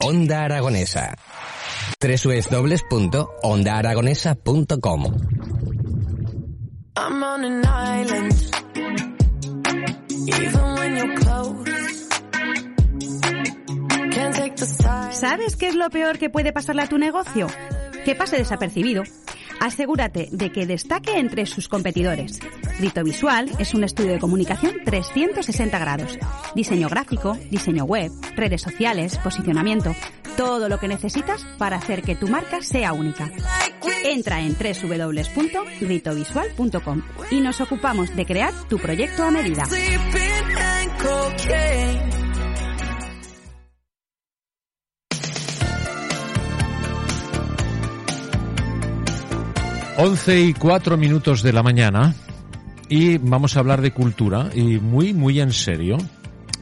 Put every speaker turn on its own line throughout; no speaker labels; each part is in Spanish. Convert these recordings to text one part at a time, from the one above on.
Onda Aragonesa. www.ondaaragonesa.com
I'm on an island. Even when you're close. Can't take the side.
¿Sabes qué es lo peor que puede pasarle a tu negocio? Que pase desapercibido. Asegúrate de que destaque entre sus competidores. Rito Visual es un estudio de comunicación 360 grados. Diseño gráfico, diseño web, redes sociales, posicionamiento, todo lo que necesitas para hacer que tu marca sea única. Entra en www.ritovisual.com y nos ocupamos de crear tu proyecto a medida.
11 y 4 minutos de la mañana y vamos a hablar de cultura y muy, muy en serio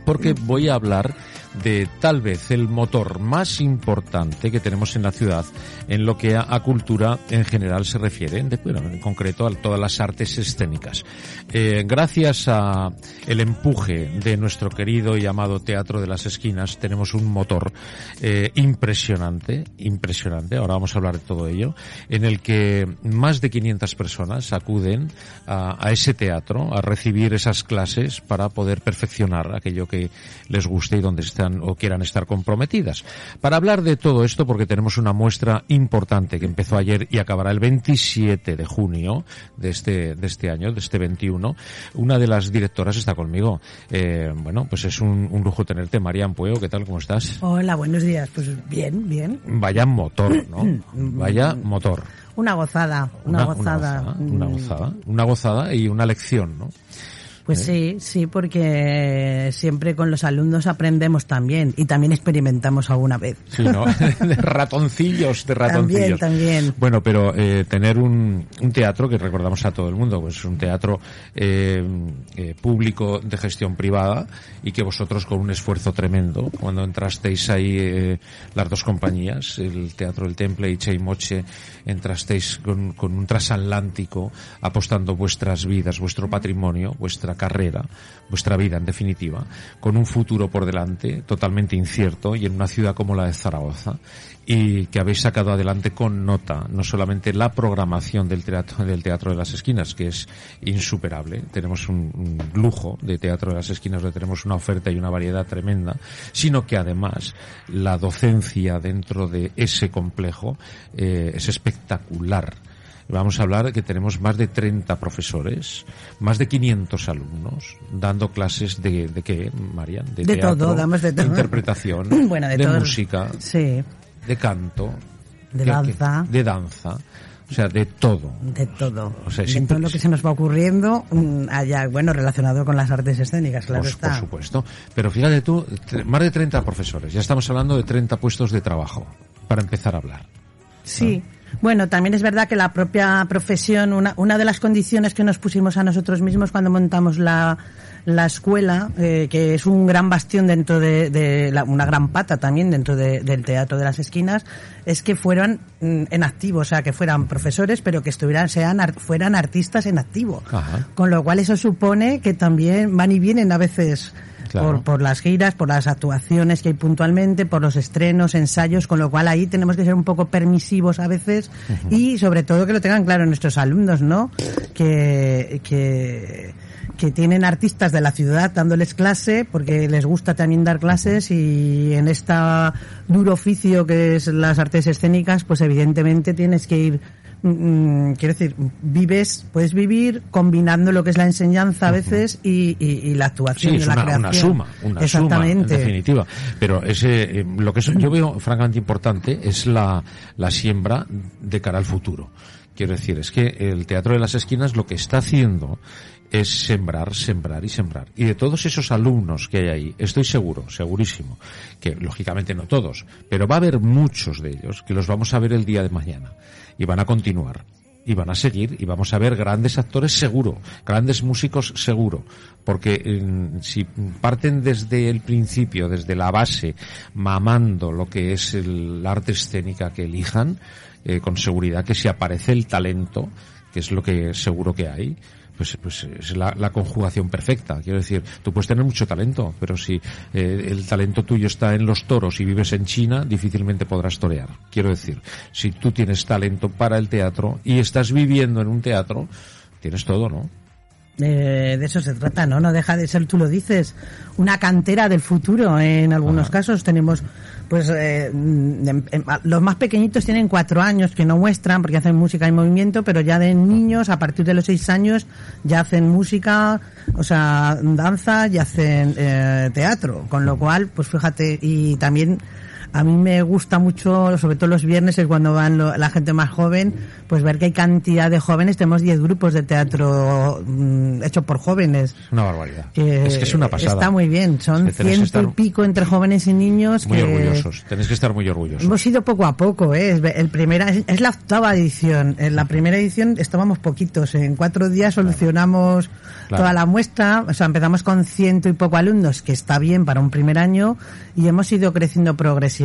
porque mm. voy a hablar de tal vez el motor más importante que tenemos en la ciudad en lo que a, a cultura en general se refiere, de- bueno, en concreto a todas las artes escénicas. Eh, gracias a el empuje de nuestro querido y amado Teatro de las Esquinas tenemos un motor eh, impresionante, impresionante, ahora vamos a hablar de todo ello, en el que más de 500 personas acuden a, a ese teatro a recibir esas clases para poder perfeccionar aquello que les guste y donde están o quieran estar comprometidas. Para hablar de todo esto, porque tenemos una muestra importante que empezó ayer y acabará el 27 de junio de este, de este año, de este 21, una de las directoras está conmigo. Eh, bueno, pues es un, un lujo tenerte. Marian Pueo, ¿qué tal? ¿Cómo estás?
Hola, buenos días. Pues bien, bien.
Vaya motor, ¿no? Vaya motor.
Una gozada, una, gozada.
Una, una
Mm,
gozada. Una gozada y una lección, ¿no?
Pues sí, sí, porque siempre con los alumnos aprendemos también y también experimentamos alguna vez.
Sí, ¿no? de ratoncillos, de
También,
ratoncillos.
también.
Bueno, pero eh, tener un, un teatro que recordamos a todo el mundo, pues un teatro eh, eh, público de gestión privada y que vosotros con un esfuerzo tremendo, cuando entrasteis ahí eh, las dos compañías, el Teatro del Temple y Cheimoche, entrasteis con, con un transatlántico apostando vuestras vidas, vuestro patrimonio, vuestra carrera, vuestra vida en definitiva, con un futuro por delante totalmente incierto y en una ciudad como la de Zaragoza y que habéis sacado adelante con nota no solamente la programación del teatro del teatro de las esquinas que es insuperable tenemos un, lujo de teatro de las esquinas donde tenemos una oferta y una variedad tremenda sino que además la docencia dentro de ese complejo eh, es espectacular Vamos a hablar de que tenemos más de 30 profesores, más de 500 alumnos, dando clases de, de qué, Marian?
De
teatro,
todo, damos de todo.
interpretación,
Bueno, de todo.
música,
Sí,
de canto,
De
¿qué-
danza.
de danza, o sea, de todo.
de todo.
O sea,
de todo lo que se nos va ocurriendo mm, allá, bueno, relacionado con las artes escénicas, claro
por,
está.
por supuesto. Pero fíjate tú, más de 30 profesores, ya estamos hablando de 30 puestos de trabajo, para empezar a hablar.
Sí. Bueno, también es verdad que la propia profesión, una, una de las condiciones que nos pusimos a nosotros mismos cuando montamos la, la escuela, eh, que es un gran bastión dentro de, de la- una gran pata también dentro de- del teatro de las esquinas, es que fueran mm, en activo, o sea, que fueran profesores, pero que estuvieran, sean, ar- fueran artistas en activo.
Ajá.
Con lo cual eso supone que también van y vienen a veces
Claro.
por, por las giras, por las actuaciones que hay puntualmente, por los estrenos, ensayos, con lo cual ahí tenemos que ser un poco permisivos a veces y sobre todo que lo tengan claro nuestros alumnos, ¿no? Que, que, que tienen artistas de la ciudad dándoles clase porque les gusta también dar clases y en este duro oficio que es las artes escénicas, pues evidentemente tienes que ir mm, quiero decir, vives, puedes vivir combinando lo que es la enseñanza a veces y, y- y la actuación
Sí,
y
es
la
una,
creación.
una suma, una suma, en definitiva. Pero ese, eh, lo que yo veo francamente importante es la, la siembra de cara al futuro. Quiero decir, es que el Teatro de las Esquinas lo que está haciendo es sembrar, sembrar y sembrar. Y de todos esos alumnos que hay ahí, estoy seguro, segurísimo, que lógicamente no todos, pero va a haber muchos de ellos que los vamos a ver el día de mañana y van a continuar y van a seguir y vamos a ver grandes actores seguro, grandes músicos seguro, porque eh, si parten desde el principio, desde la base, mamando lo que es el arte escénica que elijan, eh, con seguridad que si aparece el talento, que es lo que seguro que hay, pues, pues es la, la conjugación perfecta. Quiero decir, tú puedes tener mucho talento, pero si eh, el talento tuyo está en los toros y vives en China, difícilmente podrás torear. Quiero decir, si tú tienes talento para el teatro y estás viviendo en un teatro, tienes todo, ¿no?
Eh, de eso se trata, ¿no? No deja de ser, tú lo dices, una cantera del futuro. En algunos
Ajá.
casos tenemos, pues, eh, em- los más pequeñitos tienen cuatro años que no muestran porque hacen música en movimiento, pero ya de niños, a partir de los seis años, ya hacen música, o sea, danza y hacen eh, teatro. Con lo cual, pues fíjate, y también a mí me gusta mucho, sobre todo los viernes, es cuando van lo- la gente más joven, pues ver que hay cantidad de jóvenes. Tenemos 10 grupos de teatro mm, hechos por jóvenes.
Es una barbaridad.
Que
es que es una pasada.
Está muy bien. Son
Es que
ciento y
estar
pico entre jóvenes y niños.
Muy
que
orgullosos. Tenéis que estar muy orgullosos.
Hemos ido poco a poco, ¿eh? Es, el primera, es, la octava edición. En la primera edición estábamos poquitos. En cuatro días solucionamos
Claro.
toda la muestra. O sea, empezamos con ciento y poco alumnos, que está bien para un primer año, y hemos ido creciendo progresivamente.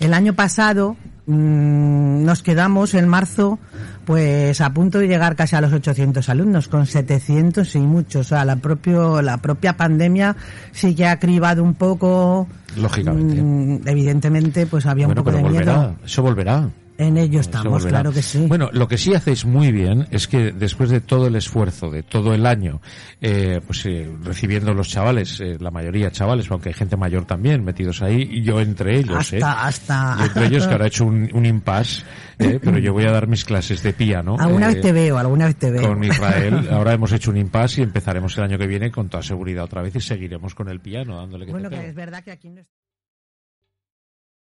El año pasado mm, nos quedamos en marzo, pues a punto de llegar casi a los 800 alumnos, con 700 y muchos. O sea, la, propio, la propia pandemia sí que ha cribado un poco.
Lógicamente.
Mm, evidentemente, pues había
bueno,
un poco
pero
de
volverá.
miedo.
Eso volverá.
En ello estamos, claro que sí.
Bueno, lo que sí hacéis muy bien es que después de todo el esfuerzo, de todo el año, eh, pues eh, recibiendo los chavales, eh, la mayoría chavales, aunque hay gente mayor también metidos ahí, y yo entre ellos,
hasta,
eh.
hasta.
Yo entre ellos, que ahora he hecho un, un impasse, eh, pero yo voy a dar mis clases de piano.
alguna
eh,
vez te veo, alguna vez te veo.
Con Israel, ahora hemos hecho un impasse y empezaremos el año que viene con toda seguridad otra vez y seguiremos con el piano, dándole que
Bueno,
te
que es verdad que aquí no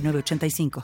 906985.